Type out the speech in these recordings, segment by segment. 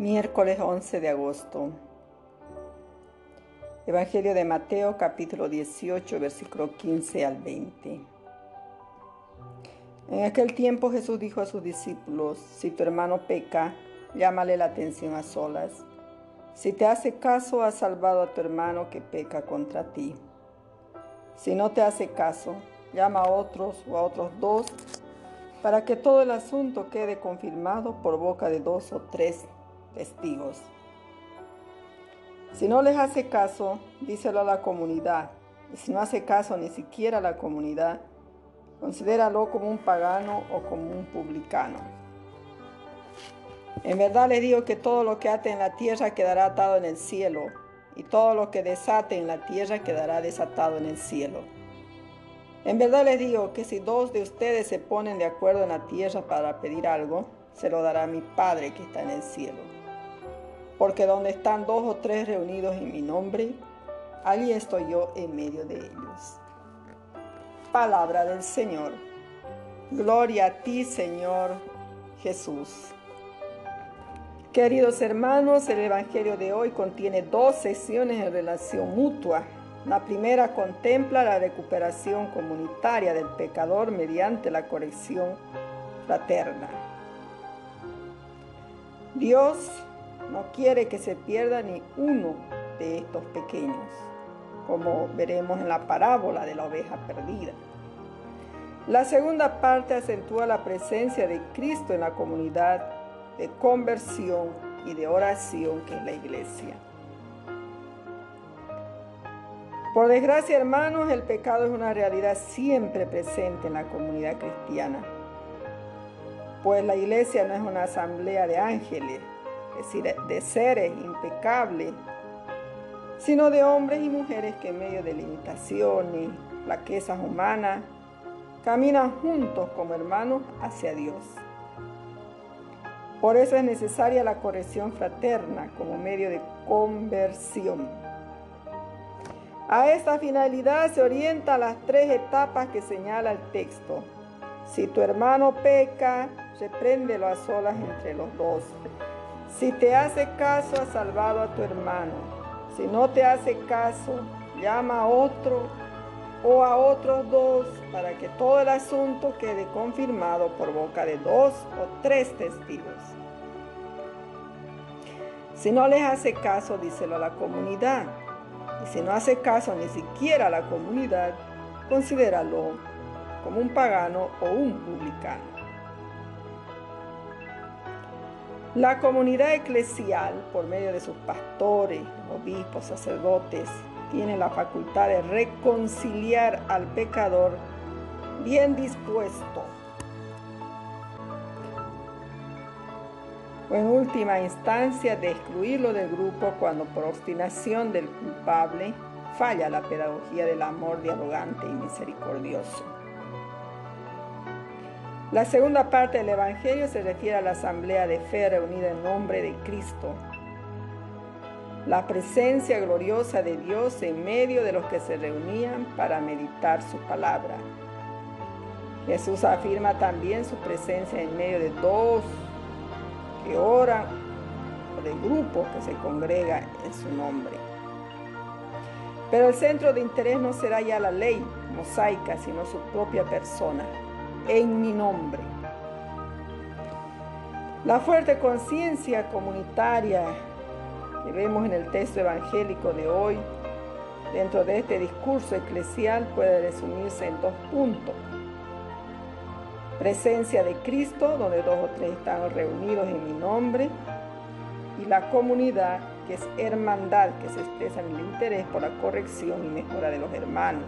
Miércoles 11 de agosto. Evangelio de Mateo capítulo 18 versículo 15 al 20. En aquel tiempo Jesús dijo a sus discípulos, si tu hermano peca, llámale la atención a solas. Si te hace caso, has salvado a tu hermano que peca contra ti. Si no te hace caso, llama a otros o a otros dos para que todo el asunto quede confirmado por boca de dos o tres testigos. Si no les hace caso, díselo a la comunidad. Y si no hace caso ni siquiera a la comunidad, considéralo como un pagano o como un publicano. En verdad les digo que todo lo que ate en la tierra quedará atado en el cielo, y todo lo que desate en la tierra quedará desatado en el cielo. En verdad les digo que si dos de ustedes se ponen de acuerdo en la tierra para pedir algo, se lo dará mi Padre que está en el cielo porque donde están dos o tres reunidos en mi nombre, allí estoy yo en medio de ellos. Palabra del Señor. Gloria a ti, Señor Jesús. Queridos hermanos, el Evangelio de hoy contiene dos sesiones en relación mutua. La primera contempla la recuperación comunitaria del pecador mediante la corrección fraterna. Dios no quiere que se pierda ni uno de estos pequeños, como veremos en la parábola de la oveja perdida. La segunda parte acentúa la presencia de Cristo en la comunidad de conversión y de oración que es la iglesia. Por desgracia, hermanos, el pecado es una realidad siempre presente en la comunidad cristiana, pues la iglesia no es una asamblea de ángeles, es decir, de seres impecables, sino de hombres y mujeres que en medio de limitaciones, flaquezas humanas, caminan juntos como hermanos hacia Dios. Por eso es necesaria la corrección fraterna como medio de conversión. A esta finalidad se orientan las tres etapas que señala el texto. Si tu hermano peca, repréndelo a solas entre los dos. Si te hace caso, has salvado a tu hermano. Si no te hace caso, llama a otro o a otros dos para que todo el asunto quede confirmado por boca de dos o tres testigos. Si no les hace caso, díselo a la comunidad. Y si no hace caso ni siquiera a la comunidad, considéralo como un pagano o un publicano. La comunidad eclesial, por medio de sus pastores, obispos, sacerdotes, tiene la facultad de reconciliar al pecador bien dispuesto. O en última instancia, de excluirlo del grupo cuando por obstinación del culpable falla la pedagogía del amor dialogante y misericordioso. La segunda parte del Evangelio se refiere a la asamblea de fe reunida en nombre de Cristo. La presencia gloriosa de Dios en medio de los que se reunían para meditar su palabra. Jesús afirma también su presencia en medio de dos que oran o de grupos que se congregan en su nombre. Pero el centro de interés no será ya la ley mosaica, sino su propia persona en mi nombre. La fuerte conciencia comunitaria que vemos en el texto evangélico de hoy, dentro de este discurso eclesial, puede resumirse en dos puntos. Presencia de Cristo, donde dos o tres están reunidos en mi nombre, y la comunidad, que es hermandad, que se expresa en el interés por la corrección y mejora de los hermanos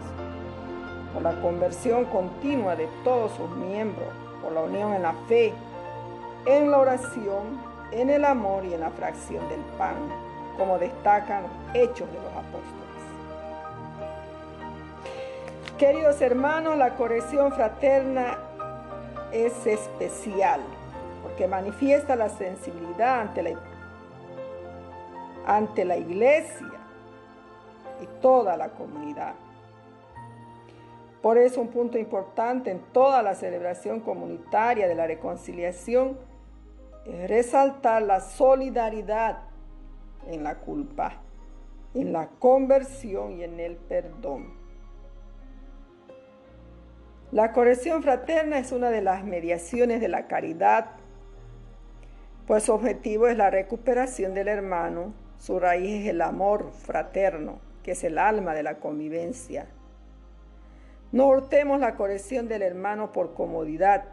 por la conversión continua de todos sus miembros, por la unión en la fe, en la oración, en el amor y en la fracción del pan, como destacan los hechos de los apóstoles. Queridos hermanos, la corrección fraterna es especial porque manifiesta la sensibilidad ante la, ante la iglesia y toda la comunidad. Por eso un punto importante en toda la celebración comunitaria de la reconciliación es resaltar la solidaridad en la culpa, en la conversión y en el perdón. La corrección fraterna es una de las mediaciones de la caridad, pues su objetivo es la recuperación del hermano, su raíz es el amor fraterno, que es el alma de la convivencia. No hurtemos la corrección del hermano por comodidad,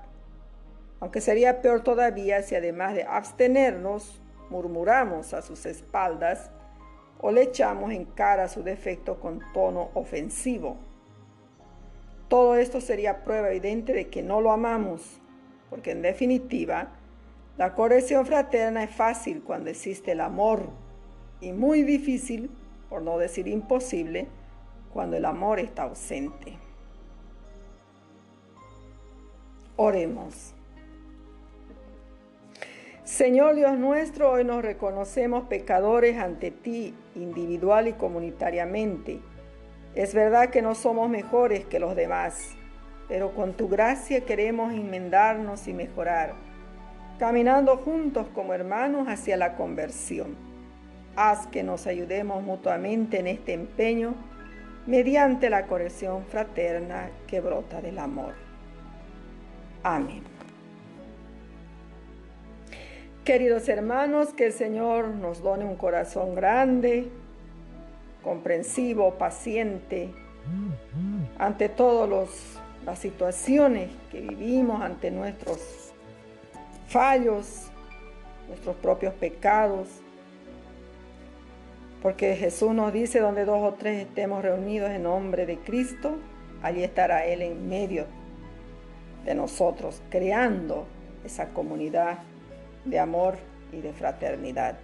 aunque sería peor todavía si además de abstenernos, murmuramos a sus espaldas o le echamos en cara su defecto con tono ofensivo. Todo esto sería prueba evidente de que no lo amamos, porque en definitiva, la corrección fraterna es fácil cuando existe el amor y muy difícil, por no decir imposible, cuando el amor está ausente. Oremos. Señor Dios nuestro, hoy nos reconocemos pecadores ante ti, individual y comunitariamente. Es verdad que no somos mejores que los demás, pero con tu gracia queremos enmendarnos y mejorar, caminando juntos como hermanos hacia la conversión. Haz que nos ayudemos mutuamente en este empeño mediante la corrección fraterna que brota del amor. Amén. Queridos hermanos, que el Señor nos done un corazón grande, comprensivo, paciente, ante todas las situaciones que vivimos, ante nuestros fallos, nuestros propios pecados. Porque Jesús nos dice, donde dos o tres estemos reunidos en nombre de Cristo, allí estará Él en medio de nosotros, creando esa comunidad de amor y de fraternidad.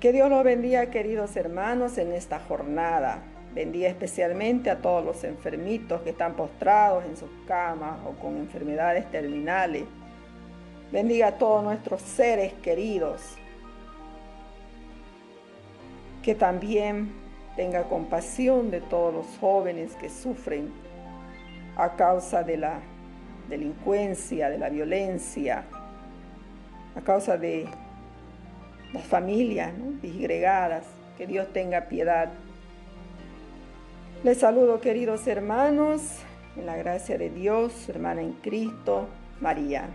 Que Dios los bendiga, queridos hermanos, en esta jornada. Bendiga especialmente a todos los enfermitos que están postrados en sus camas o con enfermedades terminales. Bendiga a todos nuestros seres queridos. Que también tenga compasión de todos los jóvenes que sufren a causa de la delincuencia, de la violencia, a causa de las familias disgregadas. Que Dios tenga piedad. Les saludo queridos hermanos, en la gracia de Dios, hermana en Cristo, María.